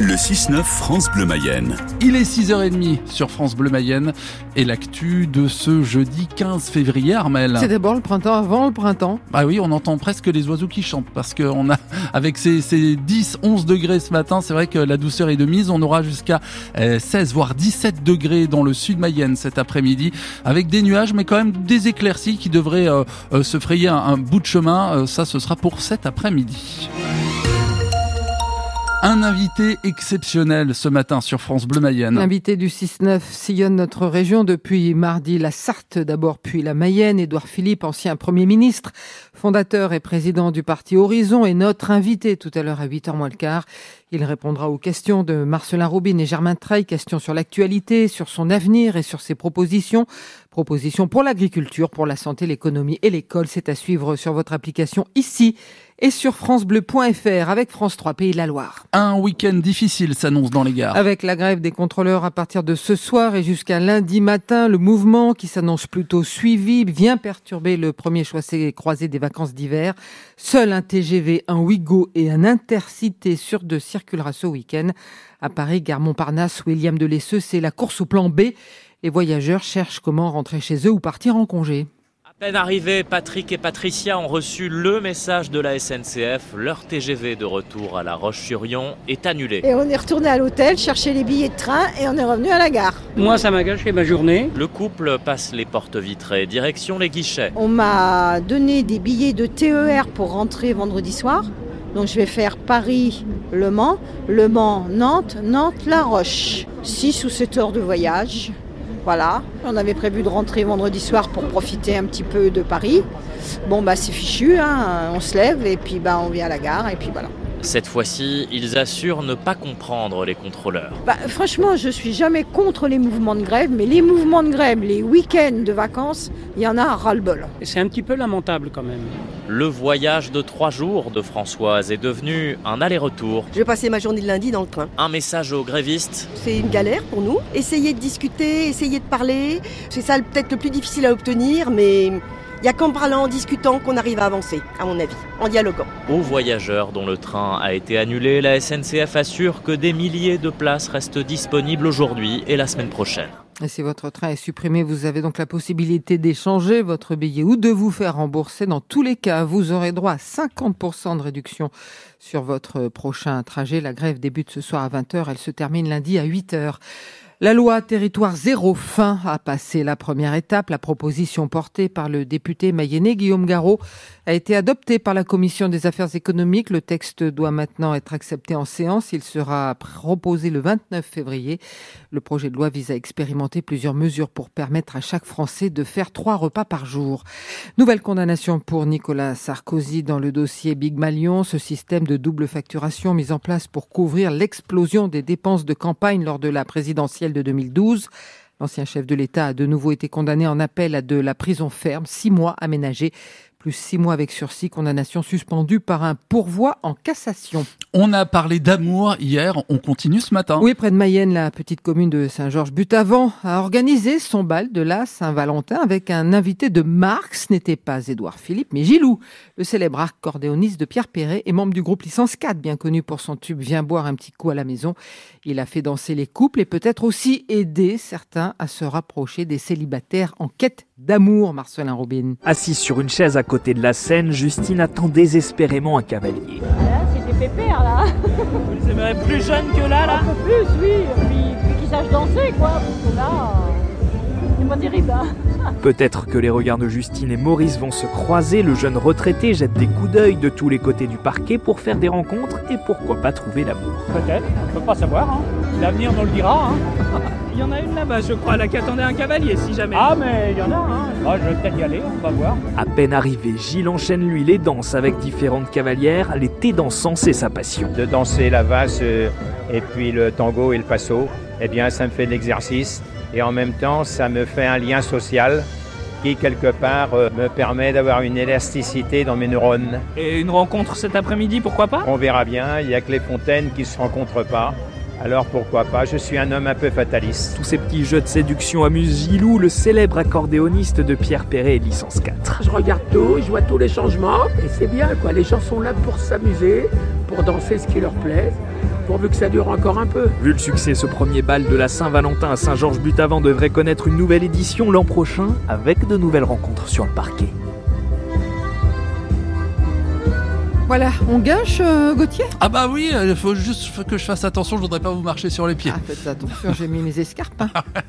Le 6-9 France Bleu Mayenne. Il est 6h30 sur France Bleu Mayenne et l'actu de ce jeudi 15 février, Armel. C'est d'abord le printemps avant le printemps. Ah oui, on entend presque les oiseaux qui chantent parce qu'on a, avec ces, ces 10, 11 degrés ce matin, c'est vrai que la douceur est de mise. On aura jusqu'à 16, euh, voire 17 degrés dans le sud Mayenne cet après-midi avec des nuages, mais quand même des éclaircies qui devraient euh, euh, se frayer un, un, bout de chemin. ça, ce sera pour cet après-midi. Un invité exceptionnel ce matin sur France Bleu Mayenne. L'invité du 6-9 sillonne notre région depuis mardi la Sarthe d'abord, puis la Mayenne. Édouard Philippe, ancien Premier ministre, fondateur et président du parti Horizon, est notre invité tout à l'heure à 8h moins le quart. Il répondra aux questions de Marcelin Robin et Germain Treil, questions sur l'actualité, sur son avenir et sur ses propositions. Propositions pour l'agriculture, pour la santé, l'économie et l'école. C'est à suivre sur votre application ici et sur francebleu.fr avec France 3 Pays de la Loire. Un week-end difficile s'annonce dans les gares. Avec la grève des contrôleurs à partir de ce soir et jusqu'à lundi matin, le mouvement qui s'annonce plutôt suivi vient perturber le premier choisi croisé des vacances d'hiver. Seul un TGV, un Ouigo et un Intercité sur deux circulera ce week-end. À Paris, gare Montparnasse, William Delesseux, c'est la course au plan B. Les voyageurs cherchent comment rentrer chez eux ou partir en congé peine arrivés, Patrick et Patricia ont reçu le message de la SNCF. Leur TGV de retour à La Roche-sur-Yon est annulé. Et on est retourné à l'hôtel, chercher les billets de train et on est revenu à la gare. Moi, ça m'a gâché ma journée. Le couple passe les portes vitrées, direction les guichets. On m'a donné des billets de TER pour rentrer vendredi soir. Donc je vais faire Paris-Le Mans, Le Mans-Nantes, Nantes-La Roche. 6 ou 7 heures de voyage. Voilà, on avait prévu de rentrer vendredi soir pour profiter un petit peu de Paris. Bon, bah c'est fichu, hein. on se lève et puis bah, on vient à la gare et puis voilà. Cette fois-ci, ils assurent ne pas comprendre les contrôleurs. Bah, franchement, je suis jamais contre les mouvements de grève, mais les mouvements de grève, les week-ends de vacances, il y en a à ras-le-bol. C'est un petit peu lamentable quand même. Le voyage de trois jours de Françoise est devenu un aller-retour. Je vais passer ma journée de lundi dans le train. Un message aux grévistes. C'est une galère pour nous. Essayer de discuter, essayer de parler, c'est ça peut-être le plus difficile à obtenir, mais il n'y a qu'en parlant, en discutant qu'on arrive à avancer, à mon avis, en dialoguant. Aux voyageurs dont le train a été annulé, la SNCF assure que des milliers de places restent disponibles aujourd'hui et la semaine prochaine. Et si votre train est supprimé, vous avez donc la possibilité d'échanger votre billet ou de vous faire rembourser. Dans tous les cas, vous aurez droit à 50% de réduction sur votre prochain trajet. La grève débute ce soir à 20h, elle se termine lundi à 8h. La loi territoire zéro fin a passé la première étape. La proposition portée par le député mayennais Guillaume Garot a été adoptée par la commission des affaires économiques. Le texte doit maintenant être accepté en séance. Il sera proposé le 29 février. Le projet de loi vise à expérimenter plusieurs mesures pour permettre à chaque Français de faire trois repas par jour. Nouvelle condamnation pour Nicolas Sarkozy dans le dossier Big Malion. Ce système de double facturation mis en place pour couvrir l'explosion des dépenses de campagne lors de la présidentielle de 2012. L'ancien chef de l'État a de nouveau été condamné en appel à de la prison ferme, six mois aménagés plus six mois avec sursis, condamnation suspendue par un pourvoi en cassation. On a parlé d'amour hier, on continue ce matin. Oui, près de Mayenne, la petite commune de Saint-Georges-Butavant a organisé son bal de la Saint-Valentin avec un invité de marque. Ce n'était pas Édouard Philippe, mais Gilou, le célèbre accordéoniste de Pierre Perret et membre du groupe Licence 4, bien connu pour son tube Viens boire un petit coup à la maison. Il a fait danser les couples et peut-être aussi aider certains à se rapprocher des célibataires en quête d'amour, Marcelin Robin. Assis sur une chaise à côté de la scène, Justine attend désespérément un cavalier. Là, c'était pépère, là. Vous les aimeriez plus jeunes que là, là Un peu plus, oui. Puis, puis qu'ils sachent danser, quoi. Parce que là, c'est pas terrible, hein. Peut-être que les regards de Justine et Maurice vont se croiser, le jeune retraité jette des coups d'œil de tous les côtés du parquet pour faire des rencontres et pourquoi pas trouver l'amour. Peut-être, on peut pas savoir. Hein. L'avenir nous le dira. Hein. il y en a une là-bas, je crois, là qui attendait un cavalier, si jamais. Ah, mais il y en a. Hein. Ah, je vais peut-être y aller, on va voir. À peine arrivé, Gilles enchaîne lui les danses avec différentes cavalières. L'été dansant, c'est sa passion. De danser la valse euh, et puis le tango et le passo, eh bien, ça me fait de l'exercice et en même temps ça me fait un lien social qui quelque part euh, me permet d'avoir une élasticité dans mes neurones. Et une rencontre cet après-midi, pourquoi pas? On verra bien, il n'y a que les fontaines qui ne se rencontrent pas. Alors pourquoi pas, je suis un homme un peu fataliste. Tous ces petits jeux de séduction amusent Gilou, le célèbre accordéoniste de Pierre Perret et licence 4. Je regarde tout, je vois tous les changements, et c'est bien quoi, les gens sont là pour s'amuser, pour danser ce qui leur plaît. pourvu que ça dure encore un peu. Vu le succès, ce premier bal de la Saint-Valentin à Saint-Georges-Butavant devrait connaître une nouvelle édition l'an prochain avec de nouvelles rencontres sur le parquet. Voilà, on gâche, euh, Gauthier? Ah bah oui, il faut juste que je fasse attention, je voudrais pas vous marcher sur les pieds. Ah, faites attention, j'ai mis mes escarpes. hein.